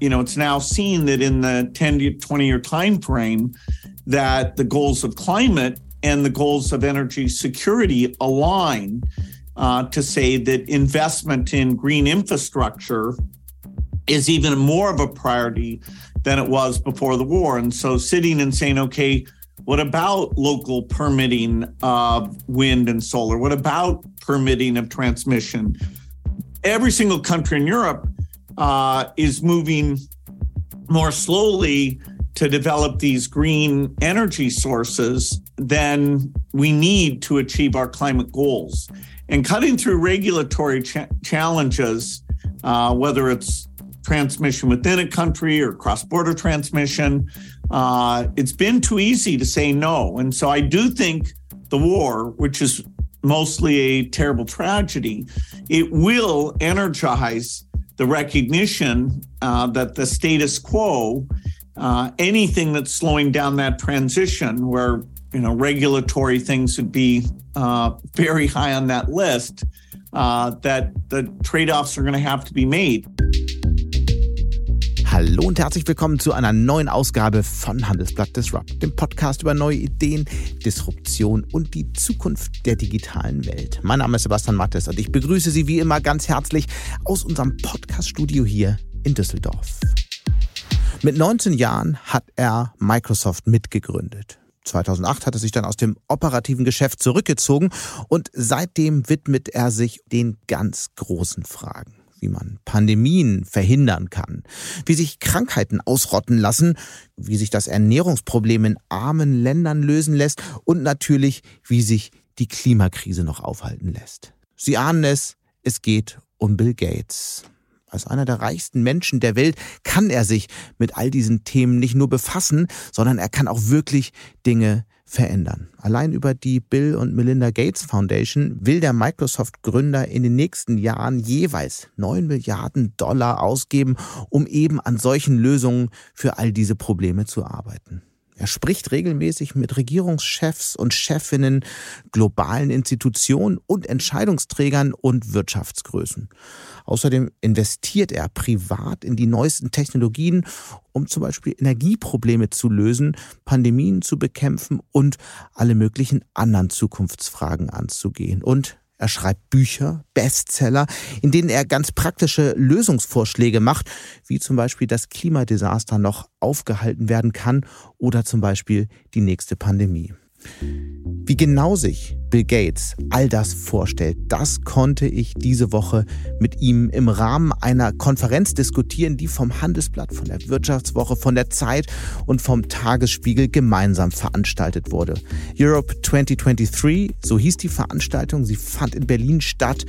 You know, it's now seen that in the 10 to 20 year time frame that the goals of climate and the goals of energy security align uh, to say that investment in green infrastructure is even more of a priority than it was before the war. And so sitting and saying, okay, what about local permitting of wind and solar? What about permitting of transmission? Every single country in Europe uh, is moving more slowly to develop these green energy sources than we need to achieve our climate goals. And cutting through regulatory cha- challenges, uh, whether it's transmission within a country or cross border transmission, uh, it's been too easy to say no. And so I do think the war, which is mostly a terrible tragedy, it will energize the recognition uh, that the status quo, uh, anything that's slowing down that transition, where you know regulatory things would be uh, very high on that list, uh, that the trade-offs are going to have to be made. Hallo und herzlich willkommen zu einer neuen Ausgabe von Handelsblatt Disrupt, dem Podcast über neue Ideen, Disruption und die Zukunft der digitalen Welt. Mein Name ist Sebastian Mattes und ich begrüße Sie wie immer ganz herzlich aus unserem Podcast-Studio hier in Düsseldorf. Mit 19 Jahren hat er Microsoft mitgegründet. 2008 hat er sich dann aus dem operativen Geschäft zurückgezogen und seitdem widmet er sich den ganz großen Fragen wie man Pandemien verhindern kann, wie sich Krankheiten ausrotten lassen, wie sich das Ernährungsproblem in armen Ländern lösen lässt und natürlich, wie sich die Klimakrise noch aufhalten lässt. Sie ahnen es, es geht um Bill Gates. Als einer der reichsten Menschen der Welt kann er sich mit all diesen Themen nicht nur befassen, sondern er kann auch wirklich Dinge verändern. Allein über die Bill und Melinda Gates Foundation will der Microsoft-Gründer in den nächsten Jahren jeweils 9 Milliarden Dollar ausgeben, um eben an solchen Lösungen für all diese Probleme zu arbeiten. Er spricht regelmäßig mit Regierungschefs und Chefinnen, globalen Institutionen und Entscheidungsträgern und Wirtschaftsgrößen. Außerdem investiert er privat in die neuesten Technologien, um zum Beispiel Energieprobleme zu lösen, Pandemien zu bekämpfen und alle möglichen anderen Zukunftsfragen anzugehen. Und er schreibt Bücher, Bestseller, in denen er ganz praktische Lösungsvorschläge macht, wie zum Beispiel das Klimadesaster noch aufgehalten werden kann oder zum Beispiel die nächste Pandemie. Wie genau sich Bill Gates all das vorstellt, das konnte ich diese Woche mit ihm im Rahmen einer Konferenz diskutieren, die vom Handelsblatt, von der Wirtschaftswoche, von der Zeit und vom Tagesspiegel gemeinsam veranstaltet wurde. Europe 2023, so hieß die Veranstaltung, sie fand in Berlin statt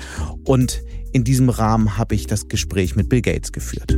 und in diesem Rahmen habe ich das Gespräch mit Bill Gates geführt.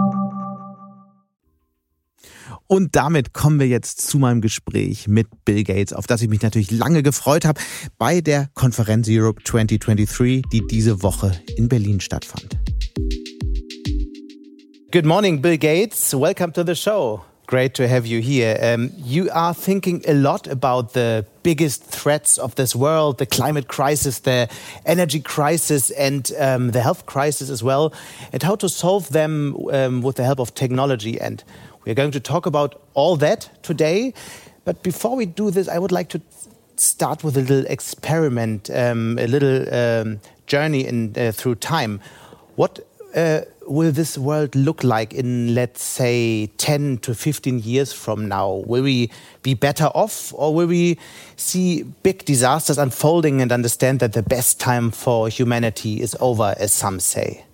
Und damit kommen wir jetzt zu meinem Gespräch mit Bill Gates, auf das ich mich natürlich lange gefreut habe, bei der Konferenz Europe 2023, die diese Woche in Berlin stattfand. Good morning, Bill Gates. Welcome to the show. Great to have you here. Um, you are thinking a lot about the biggest threats of this world the climate crisis, the energy crisis, and um, the health crisis as well, and how to solve them um, with the help of technology. And we're going to talk about all that today. But before we do this, I would like to start with a little experiment, um, a little um, journey in, uh, through time. What uh, will this world look like in, let's say, 10 to 15 years from now? Will we be better off or will we see big disasters unfolding and understand that the best time for humanity is over, as some say?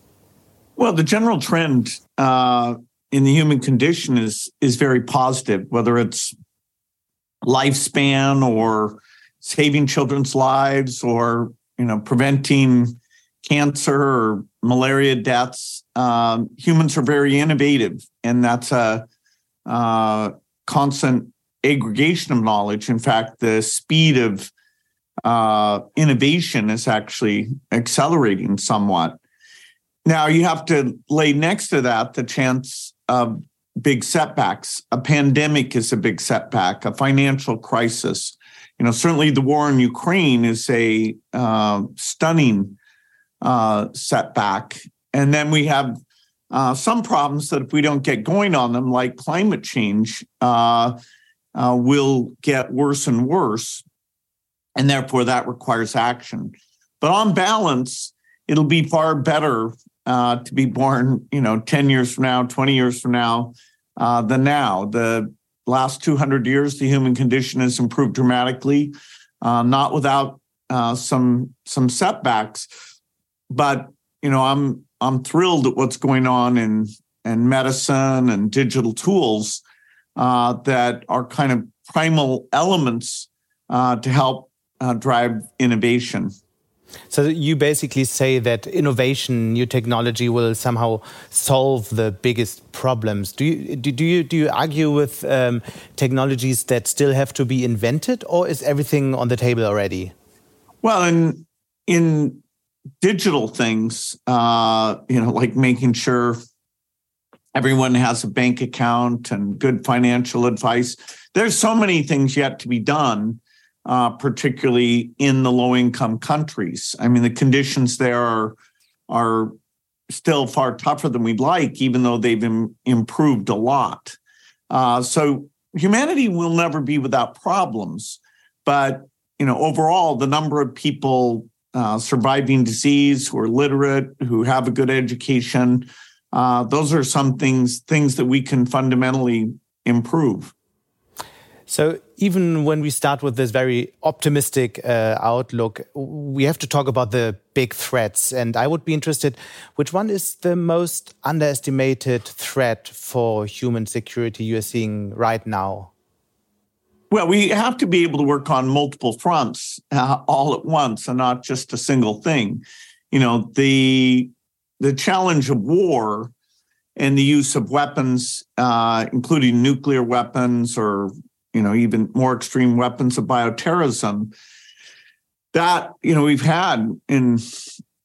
Well, the general trend uh, in the human condition is is very positive, whether it's lifespan or saving children's lives or you know preventing cancer or malaria deaths. Um, humans are very innovative, and that's a uh, constant aggregation of knowledge. In fact, the speed of uh, innovation is actually accelerating somewhat. Now, you have to lay next to that the chance of big setbacks. A pandemic is a big setback, a financial crisis. You know, certainly the war in Ukraine is a uh, stunning uh, setback. And then we have uh, some problems that if we don't get going on them, like climate change, uh, uh, will get worse and worse. And therefore, that requires action. But on balance, it'll be far better uh, to be born, you know, 10 years from now, 20 years from now, uh, than now. The last 200 years, the human condition has improved dramatically, uh, not without uh, some some setbacks. But you know, I'm I'm thrilled at what's going on in in medicine and digital tools uh, that are kind of primal elements uh, to help drive innovation. So you basically say that innovation, new technology will somehow solve the biggest problems. Do you do you do you argue with um, technologies that still have to be invented, or is everything on the table already? Well, in in digital things, uh, you know, like making sure everyone has a bank account and good financial advice. There's so many things yet to be done, uh, particularly in the low income countries. I mean, the conditions there are, are still far tougher than we'd like, even though they've Im- improved a lot. Uh, so humanity will never be without problems, but you know, overall, the number of people uh, surviving disease who are literate, who have a good education, uh, those are some things things that we can fundamentally improve. So even when we start with this very optimistic uh, outlook, we have to talk about the big threats. And I would be interested, which one is the most underestimated threat for human security you are seeing right now? Well, we have to be able to work on multiple fronts uh, all at once and not just a single thing. You know, the the challenge of war and the use of weapons, uh, including nuclear weapons or you know even more extreme weapons of bioterrorism, that you know we've had in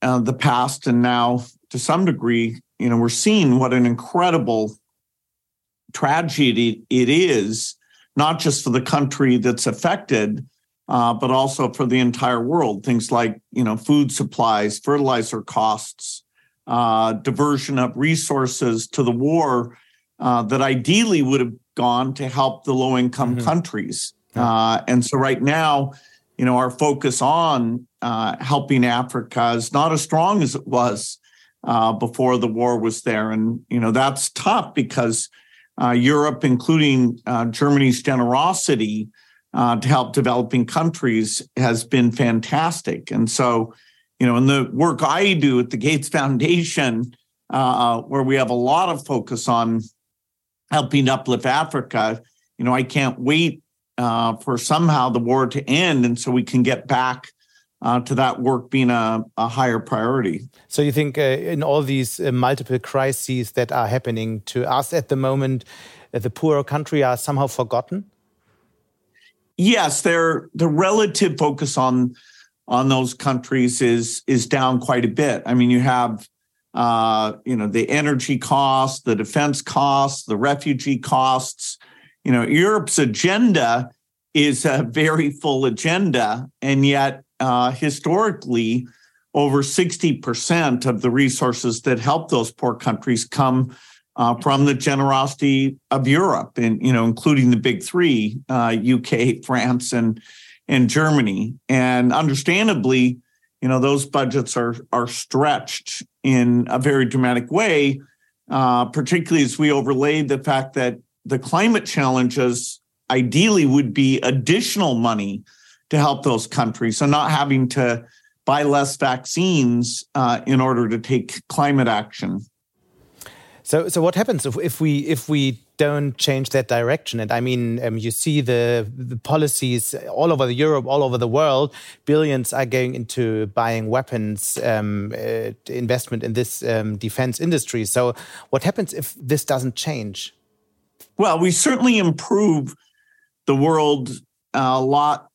uh, the past and now to some degree, you know, we're seeing what an incredible tragedy it is, not just for the country that's affected, uh, but also for the entire world. Things like you know food supplies, fertilizer costs, uh, diversion of resources to the war uh, that ideally would have gone to help the low income mm-hmm. countries. Uh, and so right now, you know, our focus on uh, helping Africa is not as strong as it was uh, before the war was there. And, you know, that's tough because uh, Europe, including Germany's generosity to help developing countries, has been fantastic. And so, you know, in the work I do at the Gates Foundation, uh, where we have a lot of focus on helping uplift Africa, you know, I can't wait uh, for somehow the war to end, and so we can get back uh, to that work being a, a, higher priority. So you think uh, in all these uh, multiple crises that are happening to us at the moment, uh, the poorer country are somehow forgotten? Yes, they're the relative focus on on those countries is is down quite a bit. I mean, you have uh, you know the energy costs, the defense costs, the refugee costs. You know, Europe's agenda is a very full agenda, and yet uh, historically, over sixty percent of the resources that help those poor countries come uh, from the generosity of Europe, and you know, including the big three: UK, uh, France, and and Germany. And understandably, you know, those budgets are are stretched in a very dramatic way, uh, particularly as we overlaid the fact that the climate challenges ideally would be additional money to help those countries, so not having to buy less vaccines uh, in order to take climate action. So, so what happens if, if we if we don't change that direction? And I mean, um, you see the the policies all over Europe, all over the world. Billions are going into buying weapons, um, uh, investment in this um, defense industry. So, what happens if this doesn't change? Well, we certainly improve the world a lot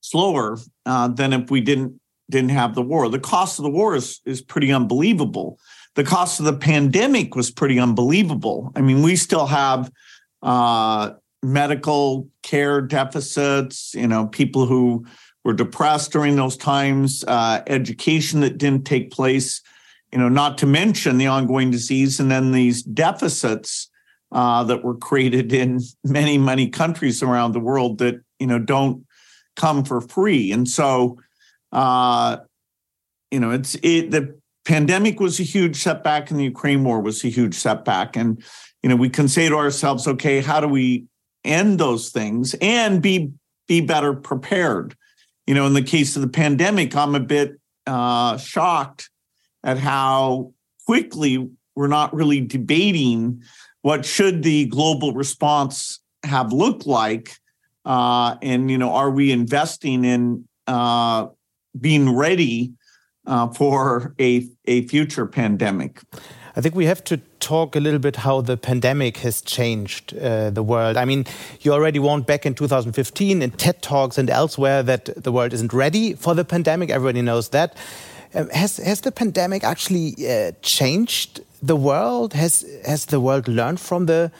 slower uh, than if we didn't didn't have the war. The cost of the war is is pretty unbelievable the cost of the pandemic was pretty unbelievable. I mean, we still have uh, medical care deficits, you know, people who were depressed during those times, uh, education that didn't take place, you know, not to mention the ongoing disease, and then these deficits uh, that were created in many, many countries around the world that, you know, don't come for free. And so, uh, you know, it's it the pandemic was a huge setback and the Ukraine war was a huge setback. And, you know, we can say to ourselves, okay, how do we end those things and be be better prepared? You know, in the case of the pandemic, I'm a bit uh, shocked at how quickly we're not really debating what should the global response have looked like, uh, and you know, are we investing in uh, being ready uh, for a, a future pandemic. I think we have to talk a little bit how the pandemic has changed uh, the world. I mean, you already warned back in 2015 in TED Talks and elsewhere that the world isn't ready for the pandemic. Everybody knows that. Um, has has the pandemic actually uh, changed the world? Has has the world learned from the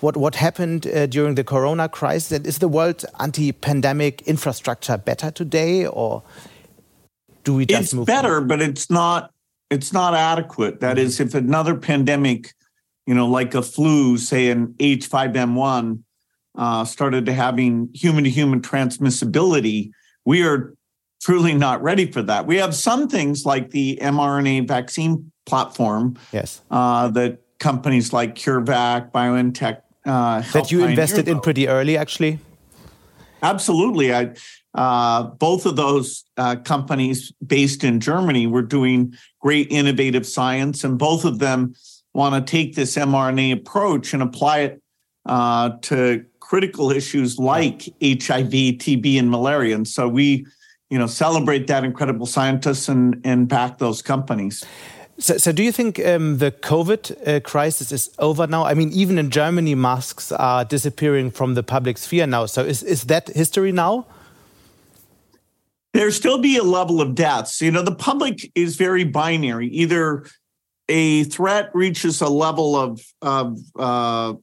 what what happened uh, during the Corona crisis? And is the world anti-pandemic infrastructure better today, or do we it's better but it's not it's not adequate. That mm-hmm. is, if another pandemic you know like a flu say an h5n1 uh, started to having human to human transmissibility we are truly not ready for that. We have some things like the mrna vaccine platform yes. uh, that companies like curevac biontech uh, that you invested in pretty early actually? Absolutely. I uh, both of those uh, companies based in Germany were doing great innovative science, and both of them want to take this mRNA approach and apply it uh, to critical issues like HIV, TB, and malaria. And so we, you know, celebrate that incredible scientists and and back those companies. So, so do you think um, the COVID uh, crisis is over now? I mean, even in Germany, masks are disappearing from the public sphere now. So, is is that history now? There still be a level of deaths. You know, the public is very binary. Either a threat reaches a level of of uh,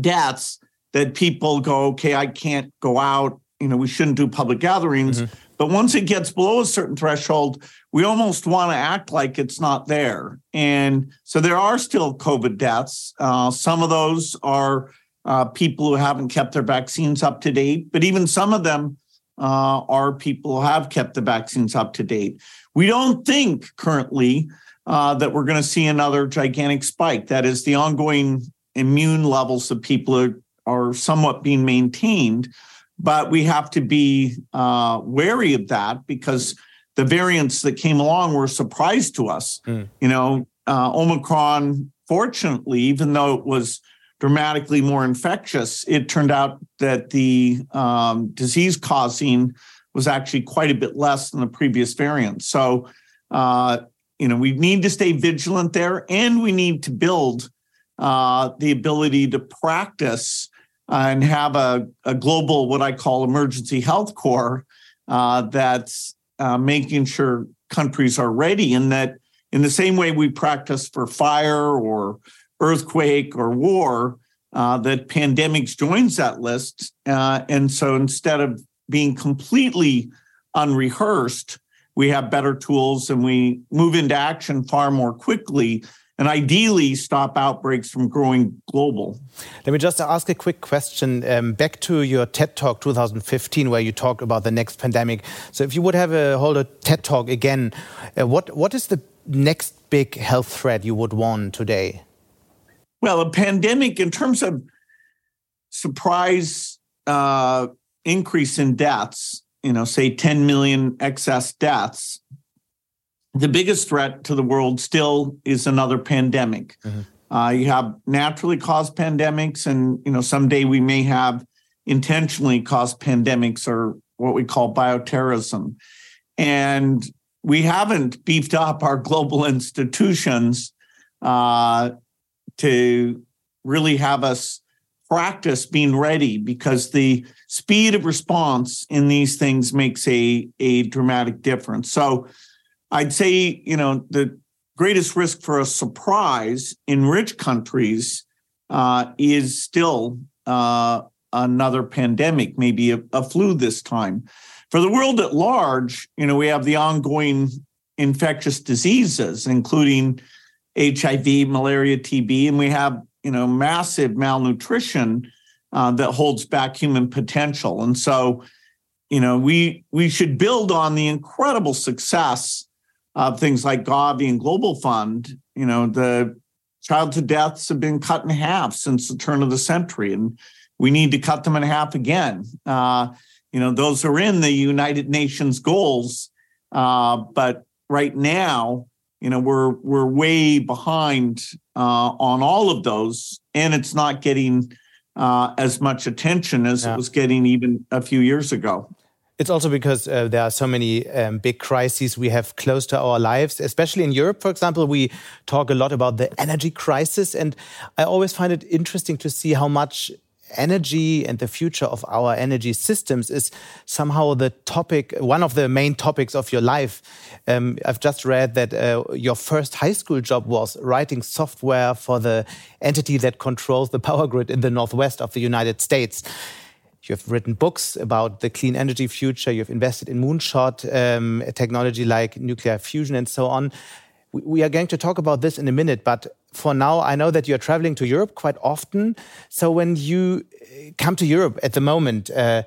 deaths that people go, okay, I can't go out. You know, we shouldn't do public gatherings. Mm-hmm. But once it gets below a certain threshold, we almost want to act like it's not there. And so there are still COVID deaths. Uh, some of those are uh, people who haven't kept their vaccines up to date, but even some of them uh, are people have kept the vaccines up to date. We don't think currently uh, that we're going to see another gigantic spike. That is, the ongoing immune levels of people are, are somewhat being maintained, but we have to be uh, wary of that because the variants that came along were a surprise to us. Mm. You know, uh, Omicron, fortunately, even though it was dramatically more infectious, it turned out that the um, disease causing was actually quite a bit less than the previous variant. So, uh, you know, we need to stay vigilant there and we need to build uh, the ability to practice and have a, a, global, what I call emergency health corps uh, that's uh, making sure countries are ready and that in the same way we practice for fire or earthquake or war, uh, that pandemics joins that list. Uh, and so instead of being completely unrehearsed, we have better tools and we move into action far more quickly and ideally stop outbreaks from growing global. Let me just ask a quick question. Um, back to your TED Talk 2015, where you talked about the next pandemic. So, if you would have a hold a TED Talk again, uh, what what is the next big health threat you would want today? Well, a pandemic, in terms of surprise uh, increase in deaths, you know, say 10 million excess deaths, the biggest threat to the world still is another pandemic. Mm-hmm. Uh, you have naturally caused pandemics, and you know someday we may have intentionally caused pandemics or what we call bioterrorism. And we haven't beefed up our global institutions uh, to really have us practice being ready because the speed of response in these things makes a, a dramatic difference. So I'd say, you know, the greatest risk for a surprise in rich countries uh, is still uh, another pandemic, maybe a, a flu this time. For the world at large, you know, we have the ongoing infectious diseases, including HIV, malaria, TB, and we have you know massive malnutrition uh, that holds back human potential. And so, you know, we we should build on the incredible success of things like Gavi and Global Fund. You know, the childhood deaths have been cut in half since the turn of the century, and we need to cut them in half again. Uh, you know, those are in the United Nations goals, uh, but right now, you know, we're we're way behind uh, on all of those, and it's not getting uh, as much attention as yeah. it was getting even a few years ago. It's also because uh, there are so many um, big crises we have close to our lives, especially in Europe, for example. We talk a lot about the energy crisis, and I always find it interesting to see how much energy and the future of our energy systems is somehow the topic, one of the main topics of your life. Um, I've just read that uh, your first high school job was writing software for the entity that controls the power grid in the northwest of the United States. You've written books about the clean energy future. You've invested in moonshot um, technology like nuclear fusion and so on. We are going to talk about this in a minute, but for now, I know that you're traveling to Europe quite often. So when you uh, come to Europe at the moment, uh,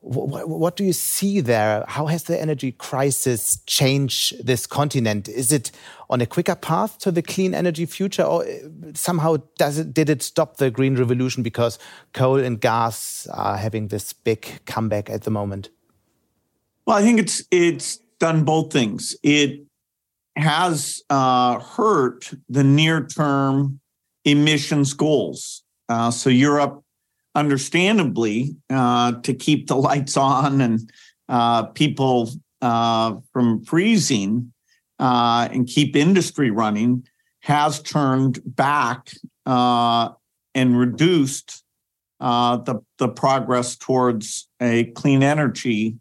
what, do you see there? How has the energy crisis changed this continent? Is it on a quicker path to the clean energy future, or uh, somehow does it, did it stop the green revolution because coal and gas are having this big comeback at the moment? Well, I think it's it's done both things. It has uh, hurt the near term emissions goals. Uh, so, Europe, understandably, uh, to keep the lights on and uh, people uh, from freezing and keep industry running, has turned back and reduced the, the progress towards a clean energy.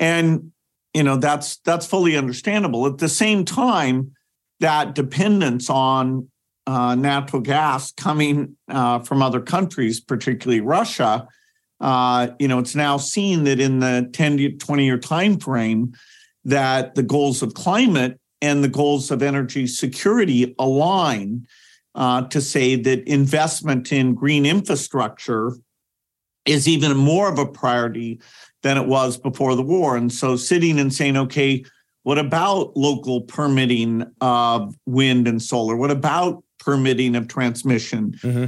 And you know that's that's fully understandable. At the same time that dependence on uh, natural gas coming uh, from other countries particularly russia uh, you know it's now seen that in the 10 to 20 year time frame that the goals of climate and the goals of energy security align uh, to say that investment in green infrastructure is even more of a priority than it was before the war. And so sitting and saying, okay, what about local permitting of wind and solar? What about permitting of transmission? Mm-hmm.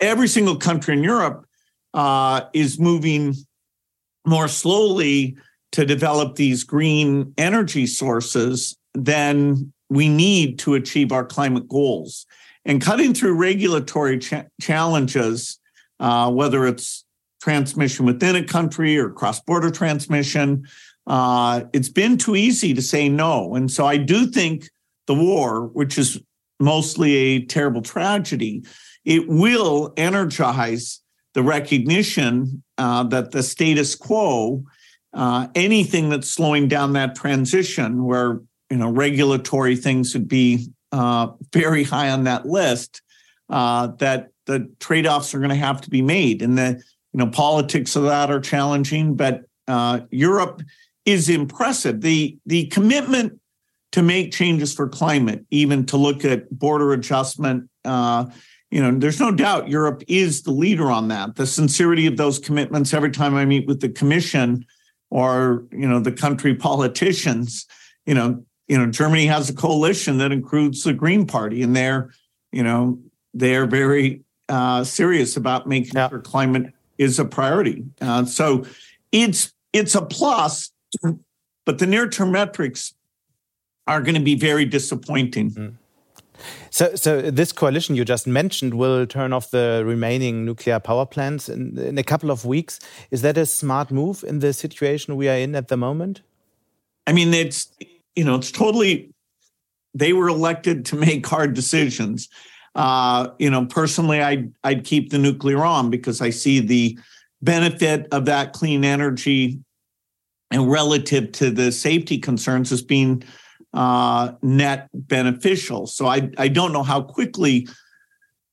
Every single country in Europe uh, is moving more slowly to develop these green energy sources than we need to achieve our climate goals. And cutting through regulatory cha- challenges, uh, whether it's transmission within a country or cross border transmission. Uh, it's been too easy to say no. And so I do think the war, which is mostly a terrible tragedy, it will energize the recognition uh, that the status quo, uh, anything that's slowing down that transition, where you know regulatory things would be uh, very high on that list, uh, that the trade-offs are going to have to be made, and the you know, politics of that are challenging, but uh, Europe is impressive. The the commitment to make changes for climate, even to look at border adjustment. Uh, you know, there's no doubt Europe is the leader on that. The sincerity of those commitments. Every time I meet with the Commission or you know the country politicians, you know, you know, Germany has a coalition that includes the Green Party, and they're, you know, they're very uh, serious about making yeah. sure climate is a priority. Uh, so it's it's a plus, but the near term metrics are going to be very disappointing. Mm. So, so this coalition you just mentioned will turn off the remaining nuclear power plants in, in a couple of weeks. Is that a smart move in the situation we are in at the moment? I mean, it's you know, it's totally. They were elected to make hard decisions. Uh, you know, personally, I'd I'd keep the nuclear on because I see the benefit of that clean energy and relative to the safety concerns as being uh, net beneficial. So I I don't know how quickly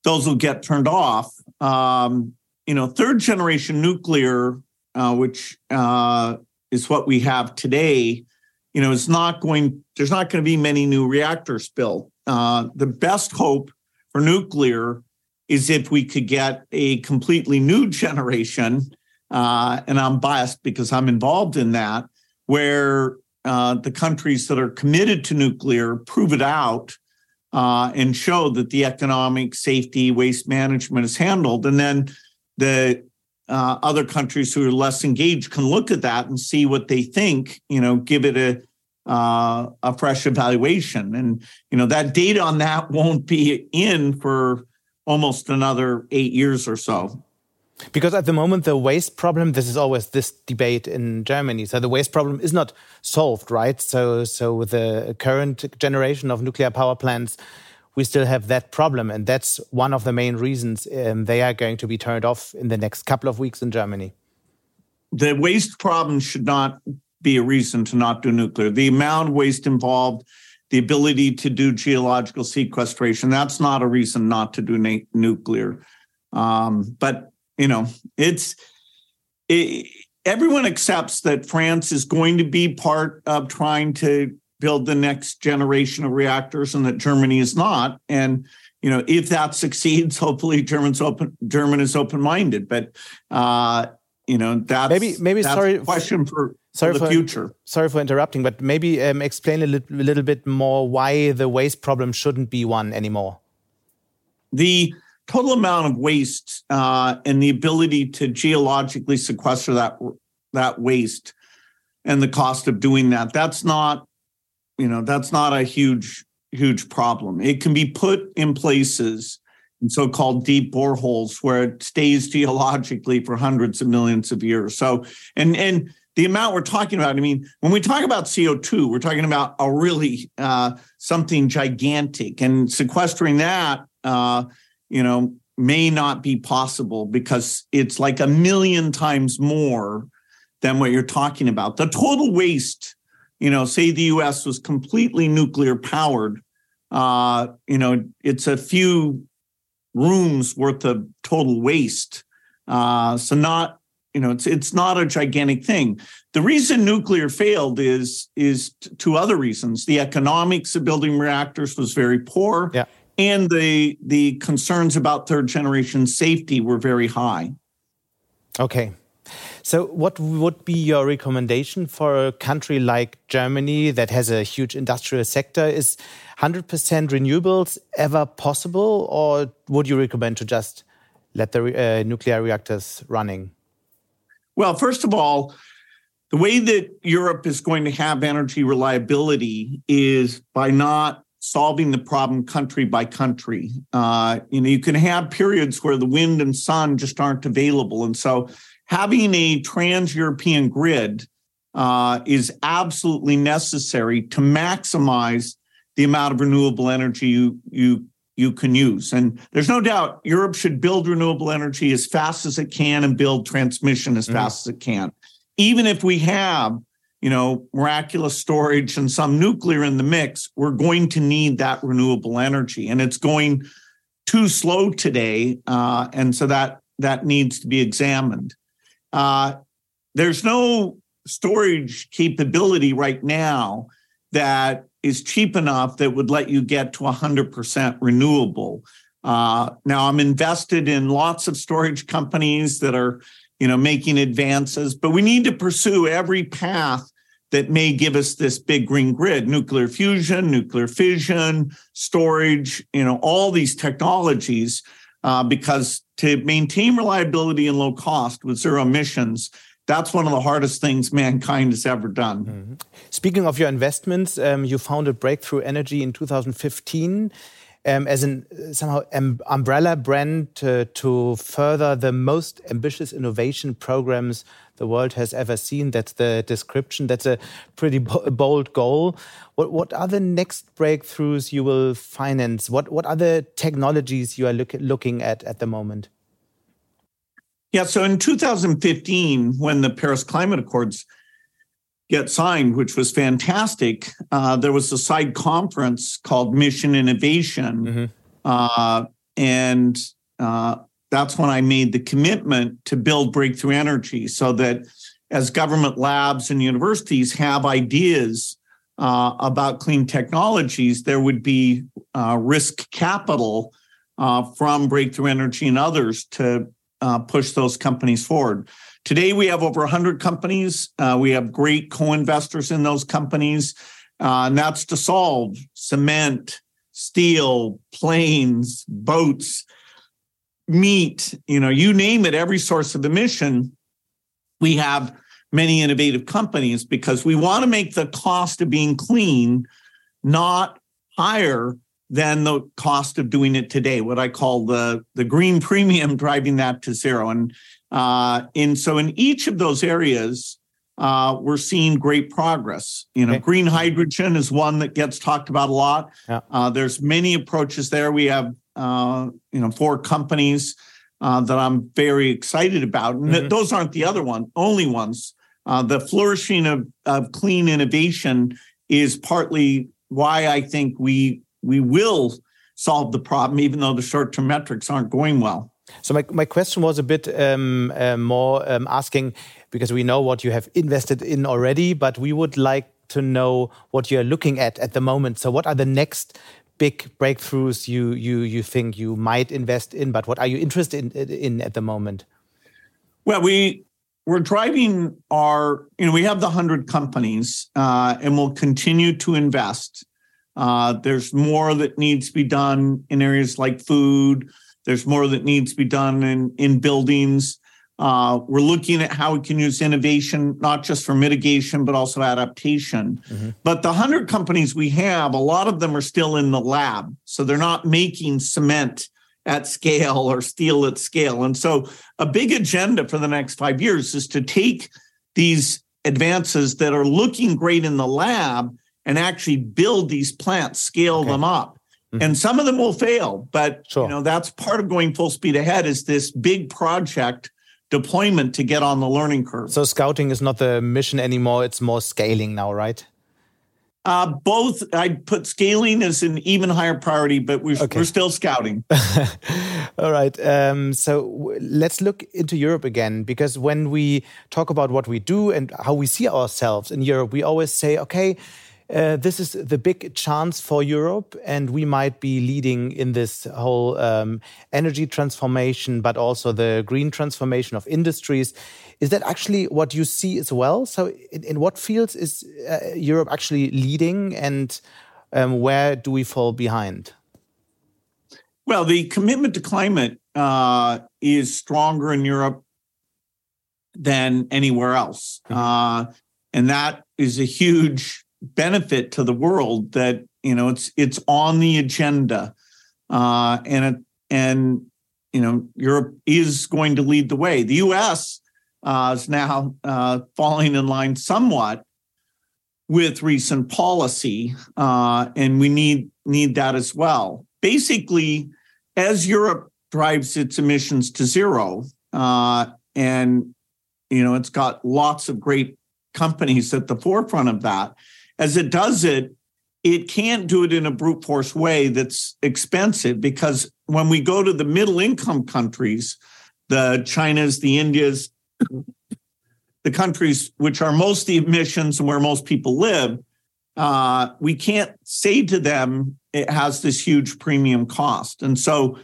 those will get turned off. Um, you know, third generation nuclear, uh, which uh, is what we have today, you know, is not going. There's not going to be many new reactors built. Uh, the best hope for nuclear is if we could get a completely new generation. Uh, and I'm biased because I'm involved in that, where uh, the countries that are committed to nuclear prove it out uh, and show that the economic safety waste management is handled. And then the uh, other countries who are less engaged can look at that and see what they think, you know, give it a uh, a fresh evaluation. And you know that data on that won't be in for almost another eight years or so. Because at the moment, the waste problem, this is always this debate in Germany. So the waste problem is not solved, right? So, so with the current generation of nuclear power plants, we still have that problem. And that's one of the main reasons um, they are going to be turned off in the next couple of weeks in Germany. The waste problem should not be a reason to not do nuclear. The amount of waste involved, the ability to do geological sequestration, that's not a reason not to do na- nuclear. Um, but you know, it's it, everyone accepts that France is going to be part of trying to build the next generation of reactors, and that Germany is not. And you know, if that succeeds, hopefully German's open. German is open minded, but uh, you know that's maybe maybe that's sorry question for. Sorry for the future. Sorry for interrupting, but maybe um, explain a, li- a little bit more why the waste problem shouldn't be one anymore. The total amount of waste uh, and the ability to geologically sequester that that waste and the cost of doing that that's not you know that's not a huge huge problem it can be put in places in so-called deep boreholes where it stays geologically for hundreds of millions of years so and and the amount we're talking about i mean when we talk about co2 we're talking about a really uh, something gigantic and sequestering that uh, you know, may not be possible because it's like a million times more than what you're talking about. The total waste, you know, say the US was completely nuclear powered, uh, you know, it's a few rooms worth of total waste. Uh, so not, you know, it's it's not a gigantic thing. The reason nuclear failed is is t- two other reasons. The economics of building reactors was very poor. Yeah and the the concerns about third generation safety were very high. Okay. So, what would be your recommendation for a country like Germany that has a huge industrial sector? Is 100% renewables ever possible, or would you recommend to just let the uh, nuclear reactors running? Well, first of all, the way that Europe is going to have energy reliability is by not solving the problem country by country. Uh, you know, you can have periods where the wind and sun just aren't available, and so having a trans-European grid uh, is absolutely necessary to maximize the amount of renewable energy you you you can use. And there's no doubt Europe should build renewable energy as fast as it can and build transmission as mm-hmm. fast as it can. Even if we have you know, miraculous storage and some nuclear in the mix, we're going to need that renewable energy, and it's going too slow today, uh, and so that that needs to be examined. Uh, there's no storage capability right now that is cheap enough that would let you get to 100% renewable. Uh, now, I'm invested in lots of storage companies that are you know, making advances, but we need to pursue every path that may give us this big green grid nuclear fusion nuclear fission storage you know all these technologies uh, because to maintain reliability and low cost with zero emissions that's one of the hardest things mankind has ever done. Mm-hmm. Speaking of your investments, um, you founded Breakthrough Energy in 2015 um, as an somehow um, umbrella brand to, to further the most ambitious innovation programs the world has ever seen. That's the description. That's a pretty bold goal. What, what are the next breakthroughs you will finance? What, what are the technologies you are look, looking at at the moment? Yeah, so in 2015, when the Paris Climate Accords get signed, which was fantastic, uh, there was a side conference called Mission Innovation. Mm-hmm. Uh, and uh, that's when I made the commitment to build breakthrough energy so that as government labs and universities have ideas uh, about clean technologies, there would be uh, risk capital uh, from breakthrough energy and others to push those companies forward. Today, we have over 100 companies. Uh, we have great co investors in those companies, uh, and that's to solve cement, steel, planes, boats, meat, you know, you name it, every source of emission. We have many innovative companies because we want to make the cost of being clean not higher than the cost of doing it today, what I call the, the green premium, driving that to zero. And uh, and so in each of those areas, uh, we're seeing great progress. You know, okay. green hydrogen is one that gets talked about a lot. Yeah. Uh, there's many approaches there. We have, uh, you know, four companies uh, that I'm very excited about. And mm-hmm. those aren't the other one, only ones. Uh, the flourishing of, of clean innovation is partly why I think we we will solve the problem, even though the short-term metrics aren't going well. So my, my question was a bit um, uh, more um, asking because we know what you have invested in already, but we would like to know what you're looking at at the moment. So what are the next big breakthroughs you you you think you might invest in, but what are you interested in, in at the moment? Well, we we're driving our you know we have the hundred companies uh, and we'll continue to invest. Uh, there's more that needs to be done in areas like food there's more that needs to be done in, in buildings. Uh, we're looking at how we can use innovation, not just for mitigation, but also adaptation. Mm-hmm. But the 100 companies we have, a lot of them are still in the lab. So they're not making cement at scale or steel at scale. And so a big agenda for the next five years is to take these advances that are looking great in the lab and actually build these plants, scale okay. them up. Mm-hmm. And some of them will fail, but sure. you know that's part of going full speed ahead is this big project deployment to get on the learning curve. So scouting is not the mission anymore; it's more scaling now, right? Uh, both. I put scaling as an even higher priority, but we're, okay. we're still scouting. All right. Um, so let's look into Europe again, because when we talk about what we do and how we see ourselves in Europe, we always say, okay uh, this is the big chance for Europe, and we might be leading in this whole um, energy transformation, but also the green transformation of industries. Is that actually what you see as well? So, in, in what fields is uh, Europe actually leading, and um, where do we fall behind? Well, the commitment to climate uh, is stronger in Europe than anywhere else. Mm -hmm. and that is a huge benefit to the world that you know it's it's on the agenda uh, and it, and you know Europe is going to lead the way. The U.S. Uh, is now uh, falling in line somewhat with recent policy, uh, and we need need that as well. Basically, as Europe drives its emissions to zero, uh, and you know it's got lots of great companies at the forefront of that as it does it, it can't do it in a brute force way that's expensive because when we go to the middle income countries, the Chinas, the Indias, the countries which are most the emissions and where most people live, uh, we can't say to them it has this huge premium cost. And so,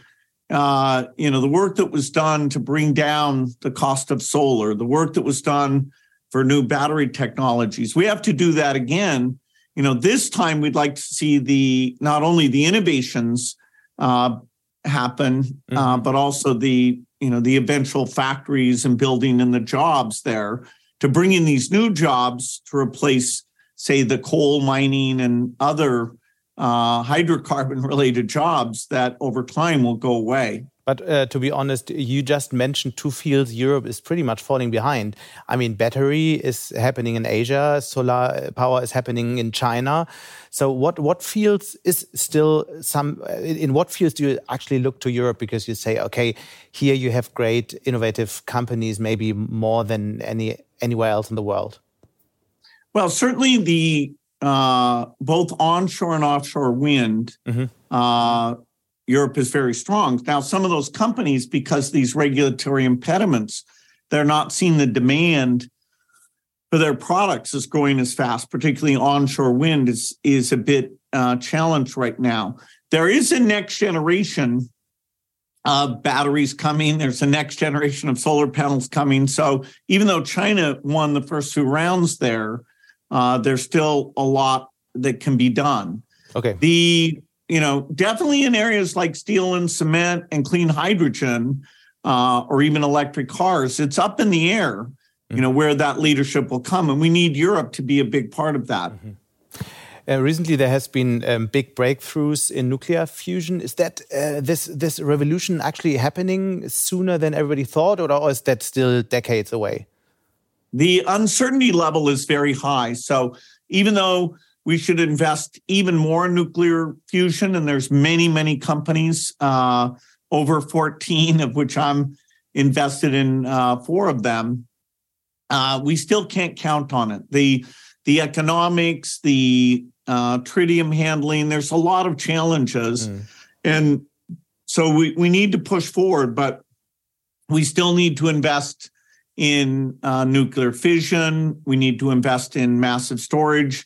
uh, you know, the work that was done to bring down the cost of solar, the work that was done for new battery technologies. We have to do that again. You know, this time we'd like to see the not only the innovations uh, happen, uh, mm-hmm. uh, but also the you know the eventual factories and building and the jobs there to bring in these new jobs to replace say the coal mining and other uh, hydrocarbon related jobs that over time will go away but uh, to be honest, you just mentioned two fields Europe is pretty much falling behind. I mean, battery is happening in Asia, solar power is happening in China. So, what what fields is still some? In what fields do you actually look to Europe because you say, okay, here you have great innovative companies, maybe more than any anywhere else in the world? Well, certainly the uh, both onshore and offshore wind. Mm -hmm. uh, Europe is very strong. Now, some of those companies, because these regulatory impediments, they're not seeing the demand for their products is growing as fast, particularly onshore wind is, is a bit uh, challenged right now. There is a next generation of batteries coming. There's a next generation of solar panels coming. So even though China won the first two rounds there, uh, there's still a lot that can be done. Okay. The you know, definitely in areas like steel and cement and clean hydrogen, uh, or even electric cars, it's up in the air, you know, where that leadership will come. And we need Europe to be a big part of that. Mm -hmm. Uh, recently, there has been um, big breakthroughs in nuclear fusion. Is that uh, this this revolution actually happening sooner than everybody thought, or, or is that still decades away? The uncertainty level is very high. So even though we should invest even more in nuclear fusion. And there's many, many companies, uh, over 14 of which I'm invested in uh, four of them. Uh, we still can't count on it. The the economics, the uh, tritium handling, there's a lot of challenges. Mm. And so we, we need to push forward, but we still need to invest in uh, nuclear fission. We need to invest in massive storage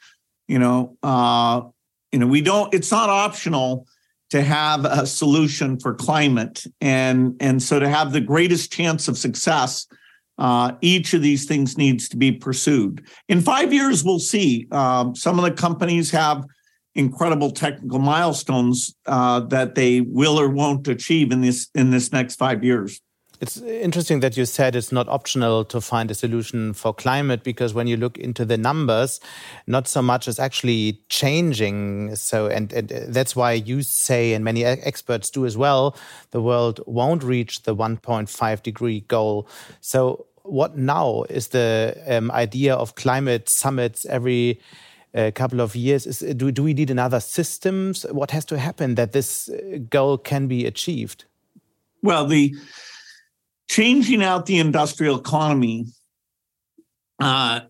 you know, uh, you know, we don't. It's not optional to have a solution for climate, and and so to have the greatest chance of success, uh, each of these things needs to be pursued. In five years, we'll see. Um, some of the companies have incredible technical milestones uh, that they will or won't achieve in this in this next five years. It's interesting that you said it's not optional to find a solution for climate because when you look into the numbers, not so much is actually changing. So, and, and that's why you say, and many experts do as well, the world won't reach the 1.5 degree goal. So, what now is the um, idea of climate summits every a couple of years is do, do we need another systems what has to happen that this uh, goal can be achieved well the changing out the industrial economy uh,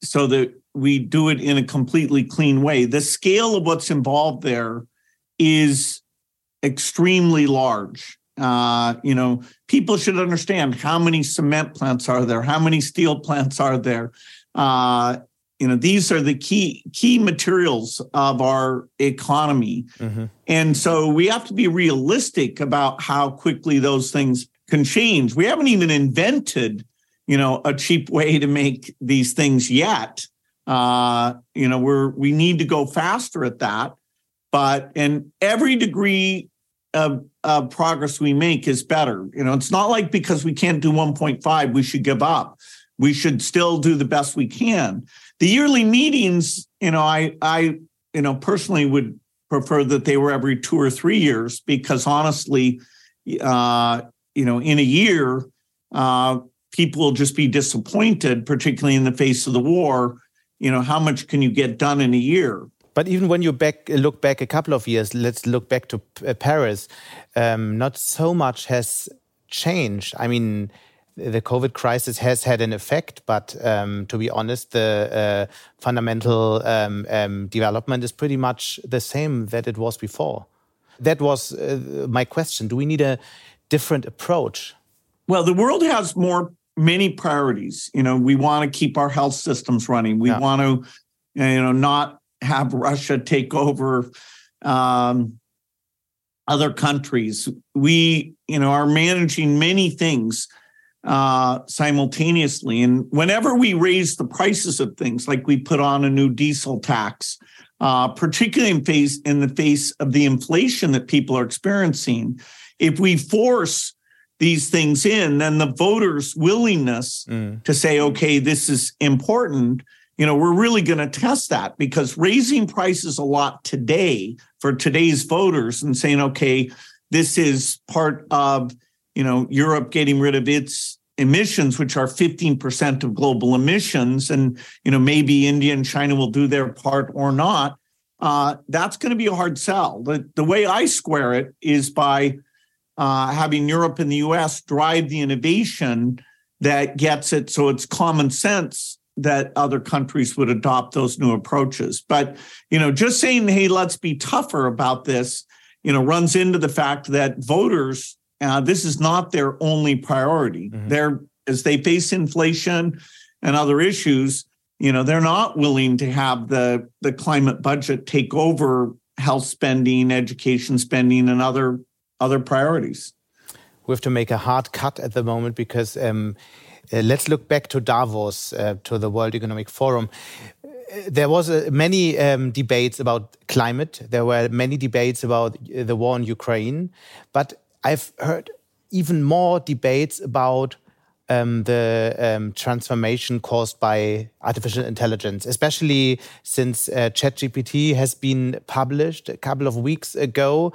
so that we do it in a completely clean way. The scale of what's involved there is extremely large. Uh, you know, people should understand how many cement plants are there, how many steel plants are there. Uh, you know, these are the key key materials of our economy, mm-hmm. and so we have to be realistic about how quickly those things can change. We haven't even invented, you know, a cheap way to make these things yet. Uh, you know, we're we need to go faster at that. But in every degree of, of progress we make is better. You know, it's not like because we can't do 1.5, we should give up. We should still do the best we can. The yearly meetings, you know, I I you know personally would prefer that they were every two or three years because honestly, uh, you know, in a year, uh, people will just be disappointed, particularly in the face of the war. You know, how much can you get done in a year? But even when you back look back a couple of years, let's look back to uh, Paris. Um, not so much has changed. I mean, the COVID crisis has had an effect, but um, to be honest, the uh, fundamental um, um, development is pretty much the same that it was before. That was uh, my question. Do we need a different approach? Well, the world has more many priorities. You know, we want to keep our health systems running. We yeah. want to, you know, not have Russia take over um, other countries. We, you know, are managing many things uh, simultaneously. And whenever we raise the prices of things, like we put on a new diesel tax, uh, particularly in face in the face of the inflation that people are experiencing, if we force these things in, then the voters' willingness mm. to say, okay, this is important, you know, we're really going to test that because raising prices a lot today for today's voters and saying, okay, this is part of, you know, Europe getting rid of its emissions, which are 15% of global emissions, and, you know, maybe India and China will do their part or not. Uh, that's going to be a hard sell. The, the way I square it is by uh, having Europe and the US drive the innovation that gets it so it's common sense that other countries would adopt those new approaches. But, you know, just saying, hey, let's be tougher about this, you know, runs into the fact that voters, uh, this is not their only priority. Mm-hmm. They're, as they face inflation and other issues, you know, they're not willing to have the, the climate budget take over health spending, education spending, and other other priorities. We have to make a hard cut at the moment because um, uh, let's look back to Davos, uh, to the World Economic Forum. Uh, there was uh, many um, debates about climate. There were many debates about uh, the war in Ukraine, but I've heard even more debates about um, the um, transformation caused by artificial intelligence, especially since uh, ChatGPT has been published a couple of weeks ago.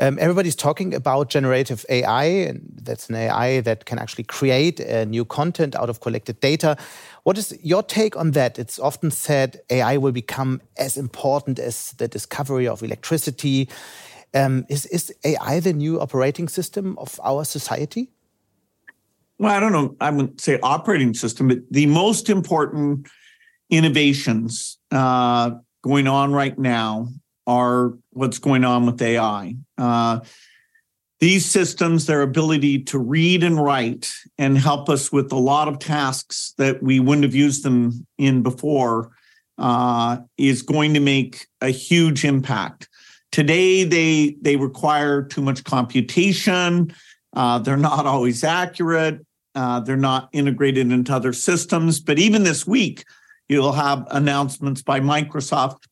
Um, everybody's talking about generative AI, and that's an AI that can actually create uh, new content out of collected data. What is your take on that? It's often said AI will become as important as the discovery of electricity. Um, is, is AI the new operating system of our society? Well, I don't know. I wouldn't say operating system, but the most important innovations uh, going on right now are what's going on with AI. Uh, these systems, their ability to read and write and help us with a lot of tasks that we wouldn't have used them in before, uh, is going to make a huge impact. Today, they they require too much computation. Uh, they're not always accurate. Uh, they're not integrated into other systems. But even this week, you'll have announcements by Microsoft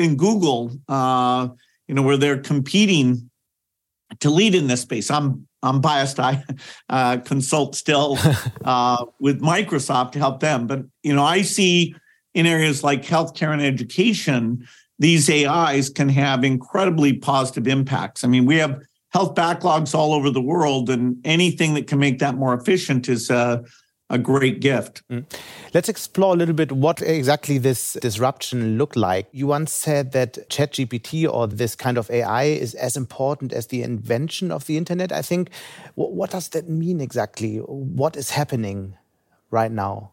in Google, uh, you know, where they're competing to lead in this space. I'm I'm biased. I uh, consult still uh, with Microsoft to help them, but you know, I see in areas like healthcare and education, these AIs can have incredibly positive impacts. I mean, we have health backlogs all over the world, and anything that can make that more efficient is uh, a great gift. Mm. Let's explore a little bit what exactly this disruption looked like. You once said that ChatGPT or this kind of AI is as important as the invention of the internet. I think, what does that mean exactly? What is happening right now?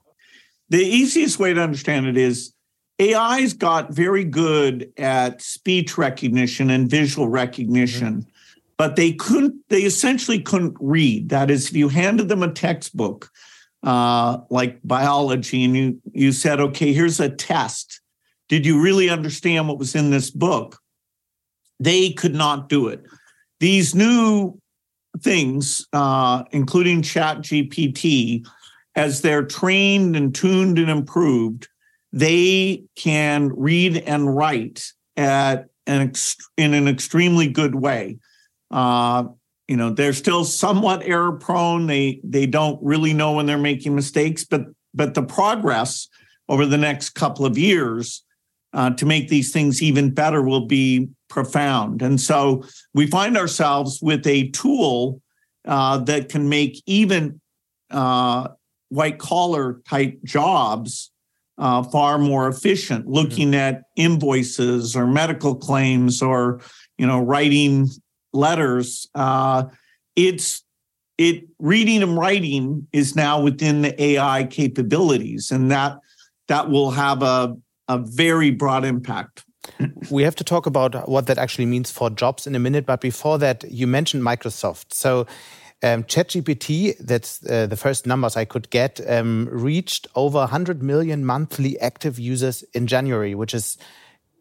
The easiest way to understand it is AI's got very good at speech recognition and visual recognition. Mm -hmm but they couldn't they essentially couldn't read that is if you handed them a textbook uh, like biology and you you said okay here's a test. Did you really understand what was in this book? They could not do it. These new things uh, including chat gpt as they're trained and tuned and improved they can read and write at an ext- in an extremely good way. Uh, you know they're still somewhat error prone they they don't really know when they're making mistakes but but the progress over the next couple of years uh, to make these things even better will be profound. And so we find ourselves with a tool uh, that can make even uh, white collar type jobs uh, far more efficient. Looking mm-hmm. at invoices or medical claims or you know writing letters. Uh, it's it reading and writing is now within the AI capabilities, and that that will have a a very broad impact. we have to talk about what that actually means for jobs in a minute, but before that, you mentioned Microsoft. So. Um, ChatGPT, that's uh, the first numbers I could get, um, reached over 100 million monthly active users in January, which is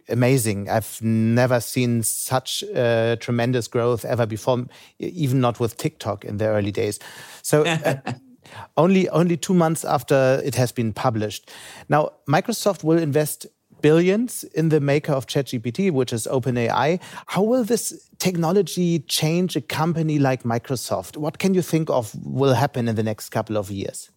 amazing. I've never seen such uh, tremendous growth ever before, even not with TikTok in the early days. So. Uh, only only two months after it has been published. Now Microsoft will invest billions in the maker of ChatGPT, which is OpenAI. How will this technology change a company like Microsoft? What can you think of will happen in the next couple of years?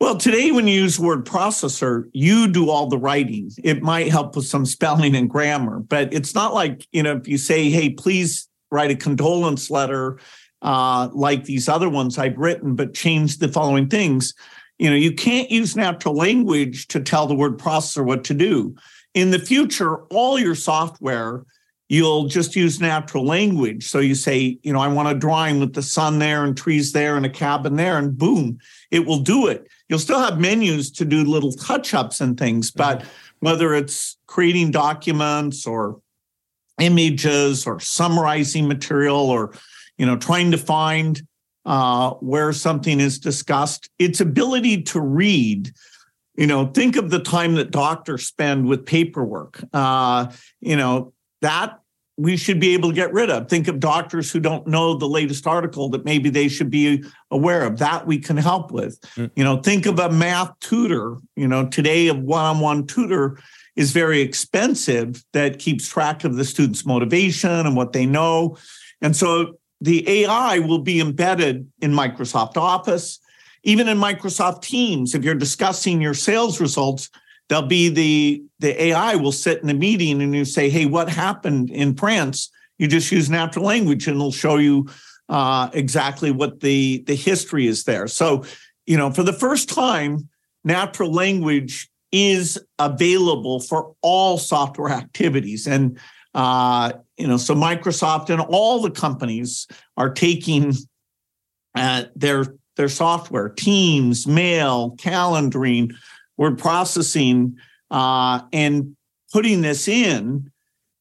Well, today when you use word processor, you do all the writing. It might help with some spelling and grammar, but it's not like, you know, if you say, hey, please write a condolence letter uh, like these other ones I've written, but change the following things. You know, you can't use natural language to tell the word processor what to do. In the future, all your software, you'll just use natural language. So you say, you know, I want a drawing with the sun there and trees there and a cabin there, and boom, it will do it. You'll still have menus to do little touch ups and things, but mm-hmm. whether it's creating documents or images or summarizing material or you know trying to find uh, where something is discussed its ability to read you know think of the time that doctors spend with paperwork uh, you know that we should be able to get rid of. Think of doctors who don't know the latest article that maybe they should be aware of. That we can help with. Mm. You know, think of a math tutor. You know, today a one-on-one tutor is very expensive that keeps track of the student's motivation and what they know. And so the AI will be embedded in Microsoft Office, even in Microsoft Teams. If you're discussing your sales results, there'll be the the AI will sit in a meeting and you say, "Hey, what happened in France?" You just use natural language and it'll show you uh, exactly what the the history is there. So, you know, for the first time, natural language is available for all software activities, and uh, you know, so Microsoft and all the companies are taking uh, their their software, Teams, Mail, calendaring word processing uh, and putting this in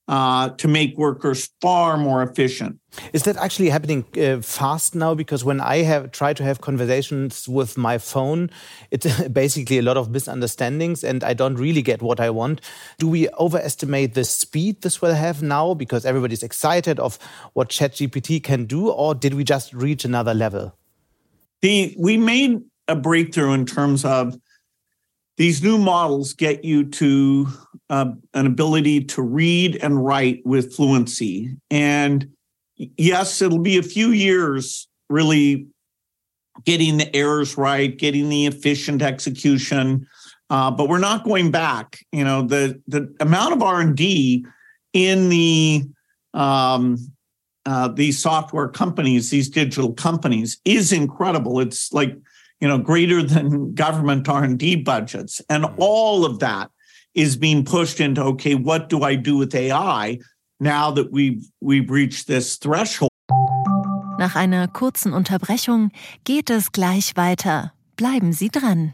uh, to make workers far more efficient. Is that actually happening uh, fast now? Because when I have tried to have conversations with my phone, it's basically a lot of misunderstandings, and I don't really get what I want. Do we overestimate the speed this will have now because everybody's excited of what ChatGPT can do, or did we just reach another level? The we made a breakthrough in terms of these new models get you to uh, an ability to read and write with fluency. And yes, it'll be a few years really getting the errors right, getting the efficient execution. Uh, but we're not going back. You know, the the amount of R and D in the um, uh, these software companies, these digital companies, is incredible. It's like you know, greater than government R&D budgets. And mm-hmm. all of that is being pushed into, okay, what do I do with AI now that we've, we've reached this threshold? Nach einer kurzen Unterbrechung geht es gleich weiter. Bleiben Sie dran.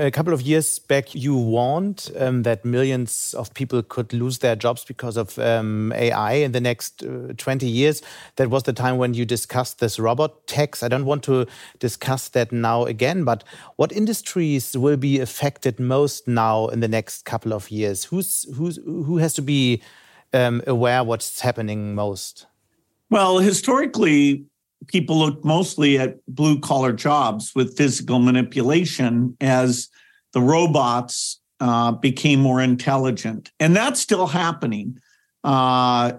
a couple of years back, you warned um, that millions of people could lose their jobs because of um, AI in the next uh, 20 years. That was the time when you discussed this robot tax. I don't want to discuss that now again, but what industries will be affected most now in the next couple of years? Who's, who's, who has to be um, aware what's happening most? Well, historically, people looked mostly at blue collar jobs with physical manipulation as the robots uh, became more intelligent. And that's still happening. Uh,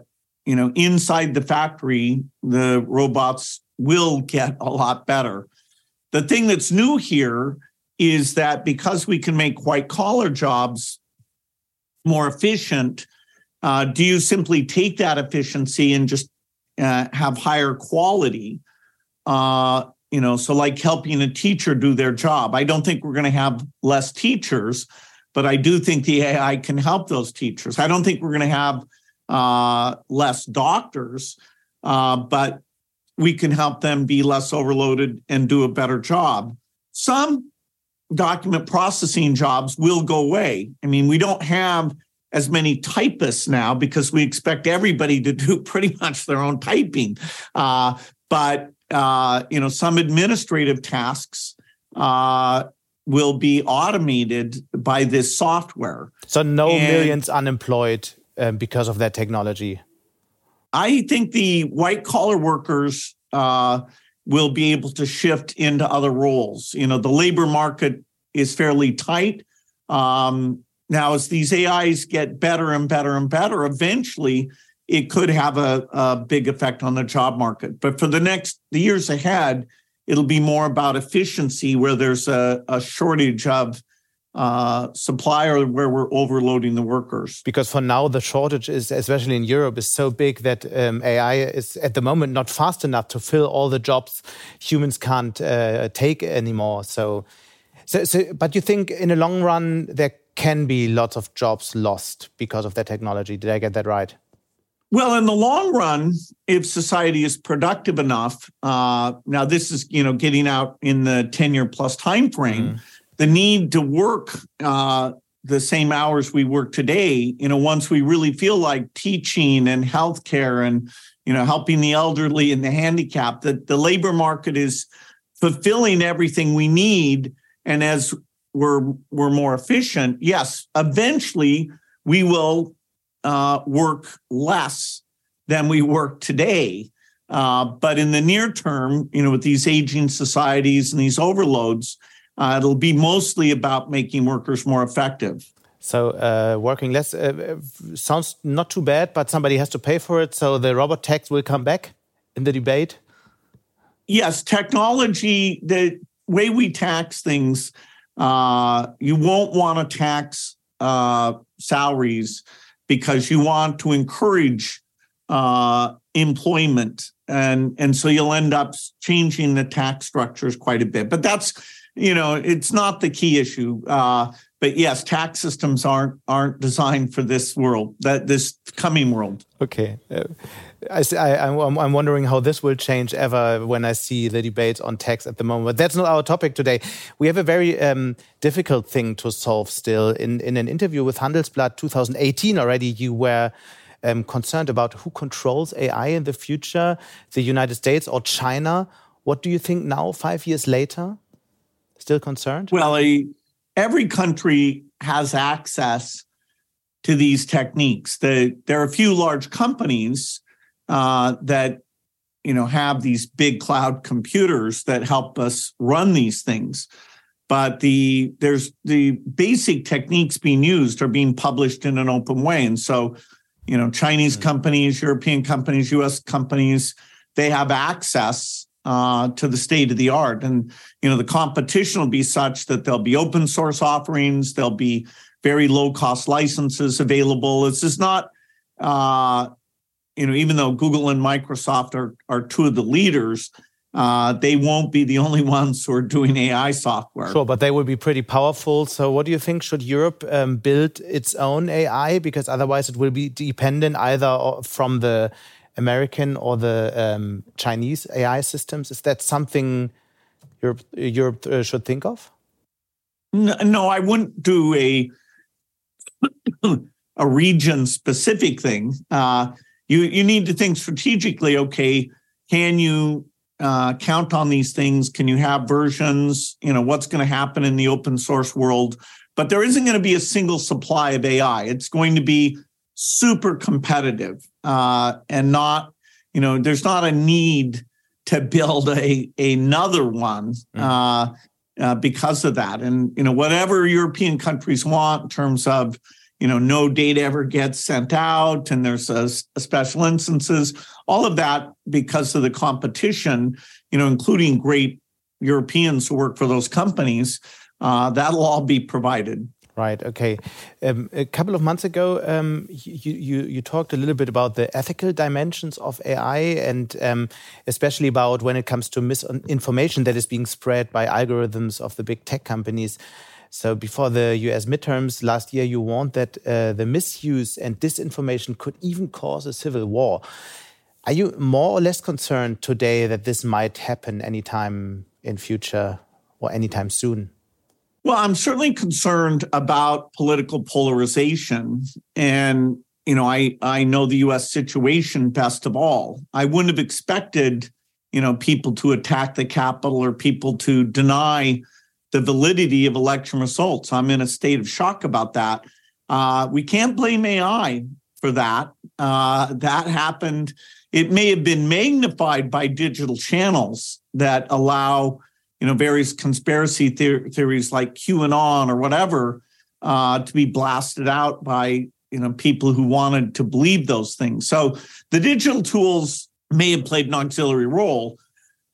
you know, inside the factory, the robots will get a lot better. The thing that's new here is that because we can make white collar jobs more efficient, uh, do you simply take that efficiency and just uh, have higher quality. Uh, you know, so like helping a teacher do their job. I don't think we're going to have less teachers, but I do think the AI can help those teachers. I don't think we're going to have uh, less doctors, uh, but we can help them be less overloaded and do a better job. Some document processing jobs will go away. I mean, we don't have as many typists now because we expect everybody to do pretty much their own typing. Uh, but uh, you know, some administrative tasks uh, will be automated by this software. So no and millions unemployed um, because of that technology. I think the white collar workers uh, will be able to shift into other roles. You know, the labor market is fairly tight. Um, now, as these AIs get better and better and better, eventually it could have a, a big effect on the job market. But for the next the years ahead, it'll be more about efficiency where there's a, a shortage of uh, supply or where we're overloading the workers. Because for now, the shortage is, especially in Europe, is so big that um, AI is at the moment not fast enough to fill all the jobs humans can't uh, take anymore. So, so, so, but you think in the long run there can be lots of jobs lost because of that technology? Did I get that right? Well, in the long run, if society is productive enough, uh, now this is you know getting out in the ten year plus time frame. Mm. The need to work uh, the same hours we work today, you know, once we really feel like teaching and healthcare and you know helping the elderly and the handicapped, that the labor market is fulfilling everything we need, and as we're we're more efficient, yes, eventually we will uh, work less than we work today. Uh, but in the near term, you know, with these aging societies and these overloads, uh, it'll be mostly about making workers more effective. So uh, working less uh, sounds not too bad, but somebody has to pay for it. So the robot tax will come back in the debate. Yes, technology. The way we tax things, uh, you won't want to tax salaries because you want to encourage uh, employment. And, and so you'll end up changing the tax structures quite a bit. But that's, you know, it's not the key issue. But yes, tax systems aren't aren't designed for this world, that this coming world. Okay. Uh, I, I, I'm wondering how this will change ever when I see the debates on tax at the moment. But that's not our topic today. We have a very um, difficult thing to solve still. In, in an interview with Handelsblatt 2018 already, you were um, concerned about who controls AI in the future, the United States or China. What do you think now, five years later? Still concerned? Well, a, every country has access to these techniques. The, there are a few large companies uh, that you know have these big cloud computers that help us run these things but the there's the basic techniques being used are being published in an open way and so you know chinese mm-hmm. companies european companies us companies they have access uh, to the state of the art and you know the competition will be such that there'll be open source offerings there'll be very low cost licenses available it's just not uh, you know, even though Google and Microsoft are are two of the leaders, uh, they won't be the only ones who are doing AI software. Sure, but they will be pretty powerful. So, what do you think? Should Europe um, build its own AI? Because otherwise, it will be dependent either from the American or the um, Chinese AI systems. Is that something Europe, Europe uh, should think of? No, no, I wouldn't do a a region specific thing. Uh, you you need to think strategically. Okay, can you uh, count on these things? Can you have versions? You know what's going to happen in the open source world, but there isn't going to be a single supply of AI. It's going to be super competitive uh, and not you know there's not a need to build a another one mm. uh, uh, because of that. And you know whatever European countries want in terms of you know no data ever gets sent out and there's a, a special instances all of that because of the competition you know including great europeans who work for those companies uh, that'll all be provided Right. Okay. Um, a couple of months ago, um, you, you, you talked a little bit about the ethical dimensions of AI, and um, especially about when it comes to misinformation that is being spread by algorithms of the big tech companies. So before the US midterms last year, you warned that uh, the misuse and disinformation could even cause a civil war. Are you more or less concerned today that this might happen anytime in future or anytime soon? Well, I'm certainly concerned about political polarization. And, you know, I, I know the US situation best of all. I wouldn't have expected, you know, people to attack the Capitol or people to deny the validity of election results. I'm in a state of shock about that. Uh, we can't blame AI for that. Uh, that happened. It may have been magnified by digital channels that allow you know, various conspiracy theories like QAnon or whatever uh, to be blasted out by you know people who wanted to believe those things. So the digital tools may have played an auxiliary role.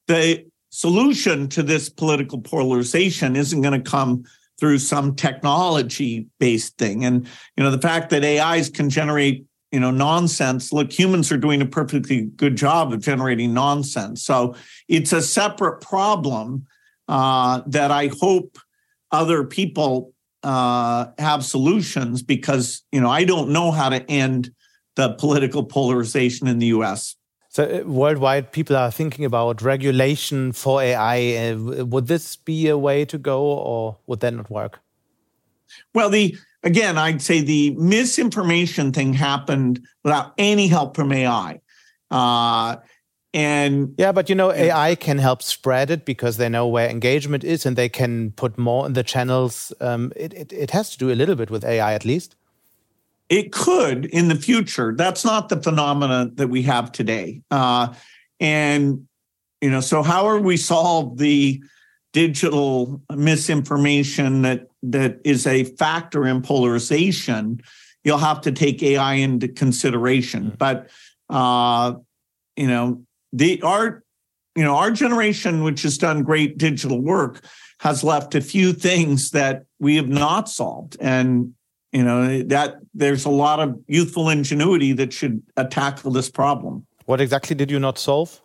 The solution to this political polarization isn't going to come through some technology based thing and you know the fact that ais can generate you know nonsense look humans are doing a perfectly good job of generating nonsense so it's a separate problem uh, that I hope other people uh, have solutions because you know I don't know how to end the political polarization in the U.S. So uh, worldwide, people are thinking about regulation for AI. Uh, would this be a way to go, or would that not work? Well, the again, I'd say the misinformation thing happened without any help from AI. Uh, and yeah, but you know, AI can help spread it because they know where engagement is and they can put more in the channels. Um, it, it, it has to do a little bit with AI at least. It could in the future. That's not the phenomena that we have today. Uh, and, you know, so how are we solve the digital misinformation that that is a factor in polarization? You'll have to take AI into consideration. Mm. But uh, you know, the our you know our generation which has done great digital work has left a few things that we have not solved. And you know that there's a lot of youthful ingenuity that should uh, tackle this problem. What exactly did you not solve?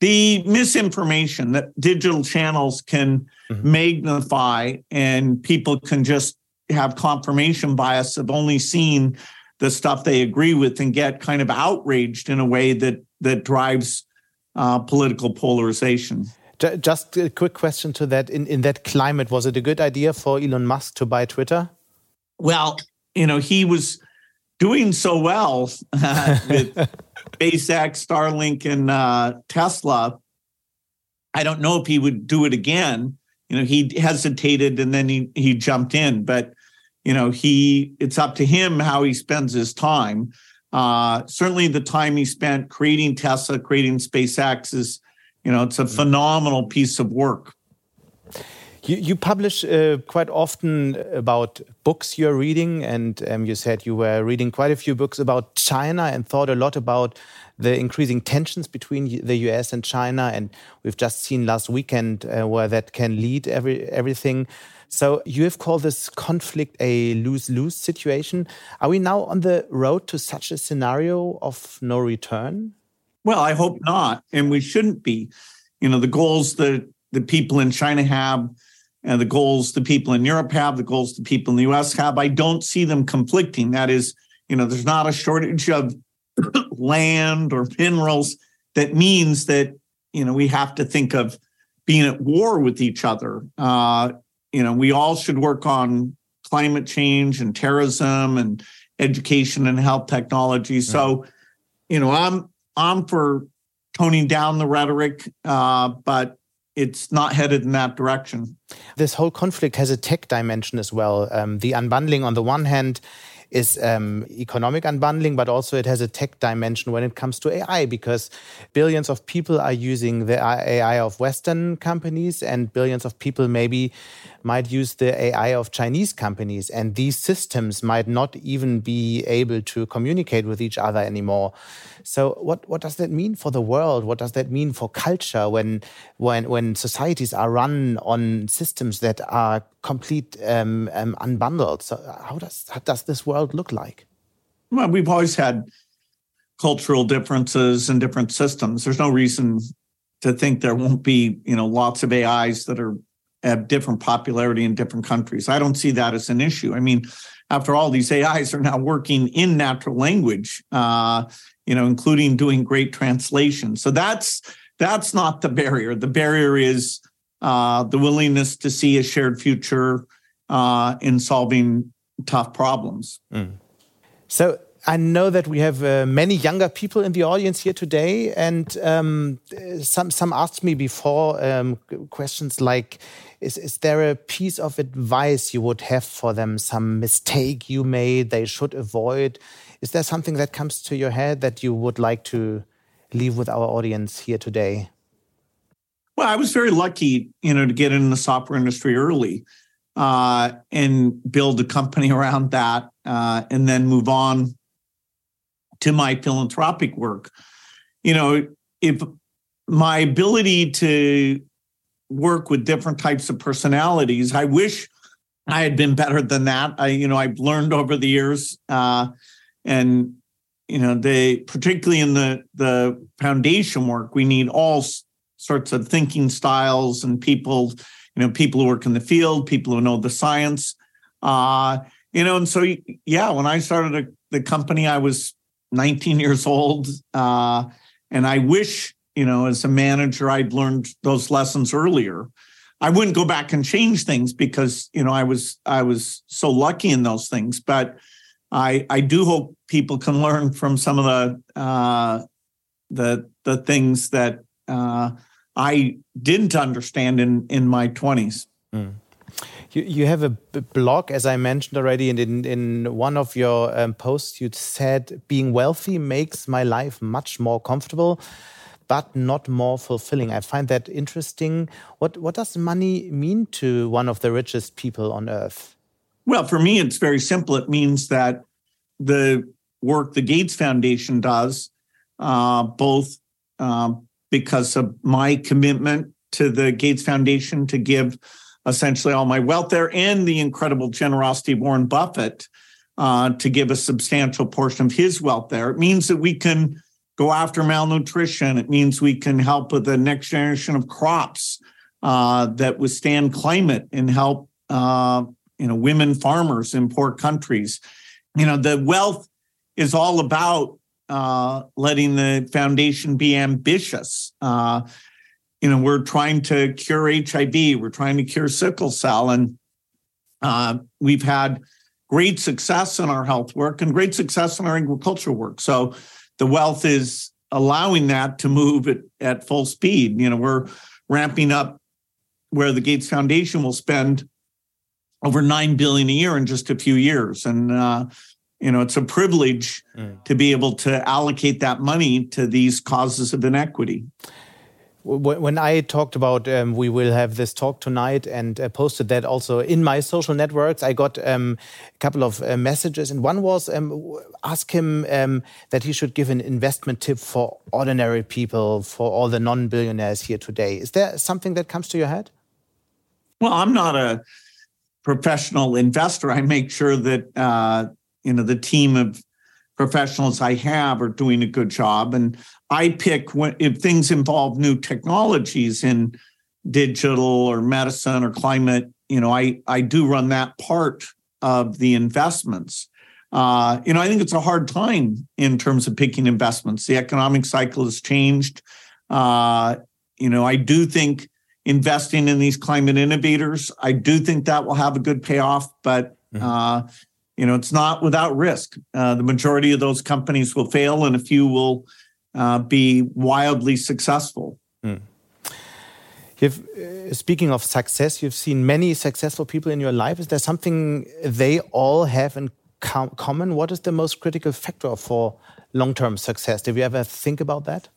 The misinformation that digital channels can mm-hmm. magnify and people can just have confirmation bias of only seeing the stuff they agree with and get kind of outraged in a way that that drives uh, political polarization. Just a quick question to that. In, in that climate, was it a good idea for Elon Musk to buy Twitter? Well, you know, he was doing so well uh, with SpaceX, Starlink, and uh, Tesla. I don't know if he would do it again. You know, he hesitated and then he he jumped in, but you know, he it's up to him how he spends his time. Uh, certainly, the time he spent creating Tesla, creating SpaceX is, you know, it's a phenomenal piece of work. You, you publish uh, quite often about books you're reading, and um, you said you were reading quite a few books about China and thought a lot about the increasing tensions between the US and China. And we've just seen last weekend uh, where that can lead every, everything. So you have called this conflict a lose-lose situation. Are we now on the road to such a scenario of no return? Well, I hope not, and we shouldn't be. You know, the goals that the people in China have, and the goals the people in Europe have, the goals the people in the US have, I don't see them conflicting. That is, you know, there's not a shortage of land or minerals. That means that you know we have to think of being at war with each other. Uh, you know, we all should work on climate change and terrorism and education and health technology. So, you know, I'm I'm for toning down the rhetoric, uh, but it's not headed in that direction. This whole conflict has a tech dimension as well. Um, the unbundling, on the one hand, is um, economic unbundling, but also it has a tech dimension when it comes to AI because billions of people are using the AI of Western companies and billions of people maybe might use the AI of Chinese companies. And these systems might not even be able to communicate with each other anymore. So what, what does that mean for the world? What does that mean for culture when, when, when societies are run on systems that are complete um, um, unbundled? So how does, how does this world look like? Well, we've always had cultural differences and different systems. There's no reason to think there won't be, you know, lots of AIs that are have different popularity in different countries. I don't see that as an issue. I mean, after all, these AIs are now working in natural language, uh, you know, including doing great translation. So that's that's not the barrier. The barrier is uh, the willingness to see a shared future uh, in solving tough problems. Mm. So I know that we have uh, many younger people in the audience here today, and um, some some asked me before um, questions like, "Is is there a piece of advice you would have for them? Some mistake you made they should avoid? Is there something that comes to your head that you would like to leave with our audience here today?" Well, I was very lucky, you know, to get in the software industry early uh, and build a company around that, uh, and then move on to my philanthropic work. You know, if my ability to work with different types of personalities, I wish I had been better than that. I, you know, I've learned over the years, uh, and you know, they particularly in the the foundation work, we need all sorts of thinking styles and people, you know, people who work in the field, people who know the science. Uh, you know, and so yeah, when I started a, the company, I was 19 years old. Uh, and I wish, you know, as a manager, I'd learned those lessons earlier. I wouldn't go back and change things because, you know, I was I was so lucky in those things. But I I do hope people can learn from some of the uh, the the things that uh, I didn't understand in in my 20s. Mm. You, you have a blog, as I mentioned already, and in, in one of your um, posts, you said being wealthy makes my life much more comfortable, but not more fulfilling. I find that interesting. What, what does money mean to one of the richest people on earth? Well, for me, it's very simple. It means that the work the Gates Foundation does, uh, both uh, because of my commitment to the Gates Foundation to give essentially all my wealth there and the incredible generosity of Warren Buffett uh, to give a substantial portion of his wealth there. It means that we can go after malnutrition. It means we can help with the next generation of crops uh, that withstand climate and help uh, you know women farmers in poor countries. You know the wealth is all about uh, letting the foundation be ambitious. Uh, you know, we're trying to cure HIV, we're trying to cure sickle cell, and uh, we've had great success in our health work and great success in our agricultural work. So the wealth is allowing that to move at, at full speed. You know, we're ramping up where the Gates Foundation will spend over nine billion a year in just a few years, and uh, you know, it's a privilege mm. to be able to allocate that money to these causes of inequity when I talked about um, we will have this talk tonight and uh, posted that also in my social networks, I got um, a couple of uh, messages, and one was um, ask him um, that he should give an investment tip for ordinary people, for all the non-billionaires here today. Is there something that comes to your head? Well, I'm not a professional investor. I make sure that uh, you know the team of professionals I have are doing a good job. And I pick when, if things involve new technologies in digital or medicine or climate, you know, I, I do run that part of the investments. Uh, you know, I think it's a hard time in terms of picking investments. The economic cycle has changed. Uh, you know, I do think investing in these climate innovators, I do think that will have a good payoff, but mm-hmm. uh, you know, it's not without risk. Uh, the majority of those companies will fail, and a few will uh, be wildly successful. Mm. Uh, speaking of success, you've seen many successful people in your life. Is there something they all have in com common? What is the most critical factor for long-term success? Did you ever think about that?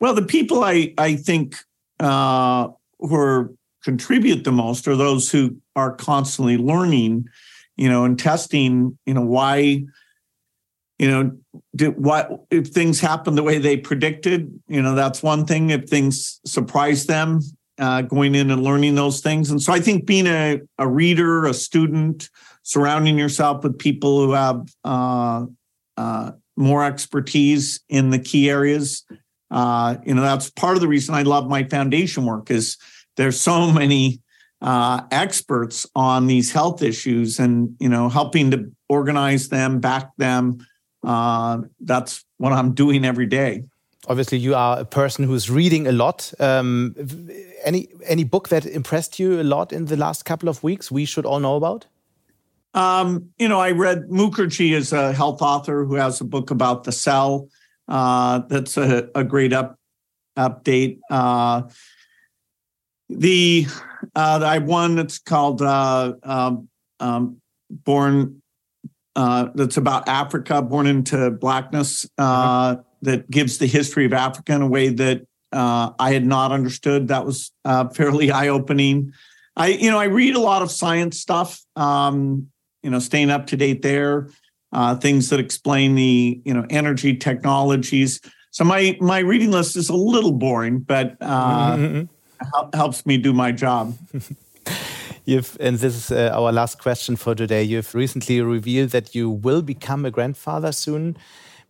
Well, the people I I think uh, who are, contribute the most are those who are constantly learning you know, and testing, you know, why, you know, did what if things happen the way they predicted, you know, that's one thing. If things surprise them, uh, going in and learning those things. And so I think being a, a reader, a student, surrounding yourself with people who have uh, uh, more expertise in the key areas, uh, you know, that's part of the reason I love my foundation work is there's so many uh, experts on these health issues and you know helping to organize them back them. Uh, that's what i'm doing every day. Obviously you are a person who's reading a lot. Um, any any book that impressed you a lot in the last couple of weeks we should all know about? Um, you know i read mukherjee is a health author who has a book about the cell. Uh, that's a, a great up update. Uh, the uh, I one that's called uh, um, um, Born. Uh, that's about Africa, born into blackness. Uh, mm-hmm. That gives the history of Africa in a way that uh, I had not understood. That was uh, fairly eye opening. I, you know, I read a lot of science stuff. Um, you know, staying up to date there. Uh, things that explain the you know energy technologies. So my my reading list is a little boring, but uh, mm-hmm helps me do my job. You've, and this is uh, our last question for today. You've recently revealed that you will become a grandfather soon.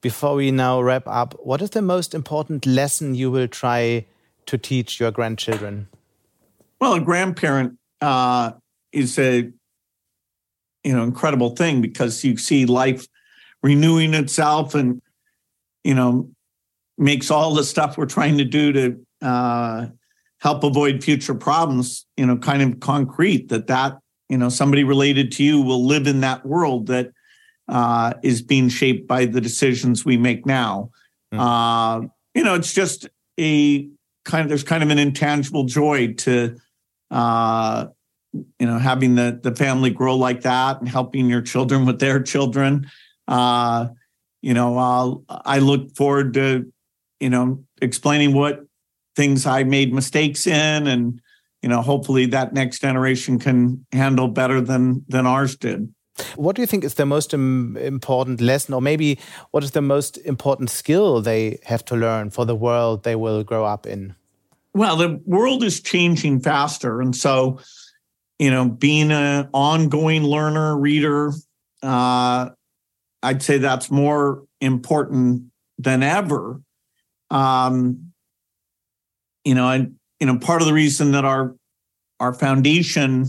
Before we now wrap up, what is the most important lesson you will try to teach your grandchildren? Well, a grandparent uh, is a you know incredible thing because you see life renewing itself and you know makes all the stuff we're trying to do to uh, help avoid future problems, you know, kind of concrete that that, you know, somebody related to you will live in that world that uh, is being shaped by the decisions we make now. Mm. Uh, you know, it's just a kind of, there's kind of an intangible joy to, uh, you know, having the, the family grow like that and helping your children with their children. Uh, you know, I'll, I look forward to, you know, explaining what things I made mistakes in, and you know, hopefully that next generation can handle better than than ours did. What do you think is the most important lesson, or maybe what is the most important skill they have to learn for the world they will grow up in? Well, the world is changing faster, and so you know, being an ongoing learner, reader, uh, I'd say that's more important than ever. Um, you know, and you know, part of the reason that our our foundation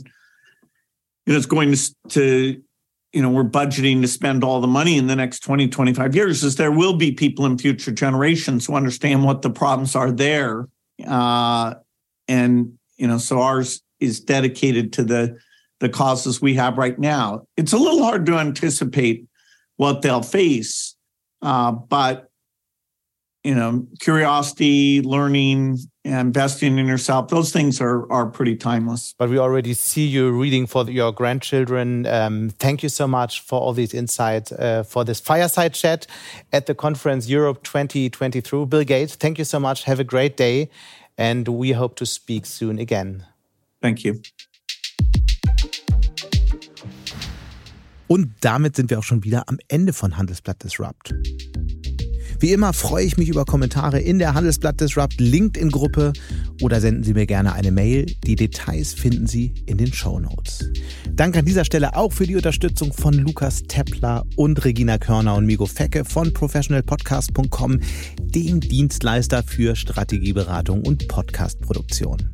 you know, is going to to you know we're budgeting to spend all the money in the next 20 25 years is there will be people in future generations who understand what the problems are there uh, and you know so ours is dedicated to the the causes we have right now. It's a little hard to anticipate what they'll face uh, but you know, curiosity, learning, investing in yourself, those things are, are pretty timeless. But we already see you reading for your grandchildren. Um, thank you so much for all these insights, uh, for this fireside chat at the conference Europe 2023. Bill Gates, thank you so much. Have a great day. And we hope to speak soon again. Thank you. Und damit sind wir auch schon wieder am Ende von Handelsblatt Disrupt. Wie immer freue ich mich über Kommentare in der Handelsblatt Disrupt LinkedIn-Gruppe oder senden Sie mir gerne eine Mail. Die Details finden Sie in den Show Notes. Danke an dieser Stelle auch für die Unterstützung von Lukas Teppler und Regina Körner und Migo Fecke von professionalpodcast.com, dem Dienstleister für Strategieberatung und Podcastproduktion.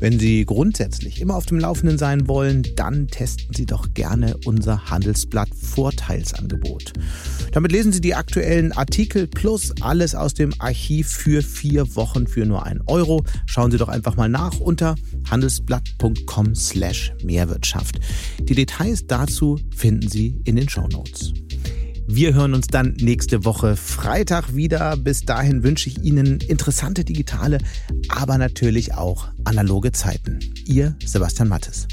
Wenn Sie grundsätzlich immer auf dem Laufenden sein wollen, dann testen Sie doch gerne unser Handelsblatt Vorteilsangebot. Damit lesen Sie die aktuellen Artikel plus alles aus dem Archiv für vier Wochen für nur einen Euro. Schauen Sie doch einfach mal nach unter handelsblatt.com slash Mehrwirtschaft. Die Details dazu finden Sie in den Show Notes. Wir hören uns dann nächste Woche Freitag wieder. Bis dahin wünsche ich Ihnen interessante digitale, aber natürlich auch analoge Zeiten. Ihr Sebastian Mattes.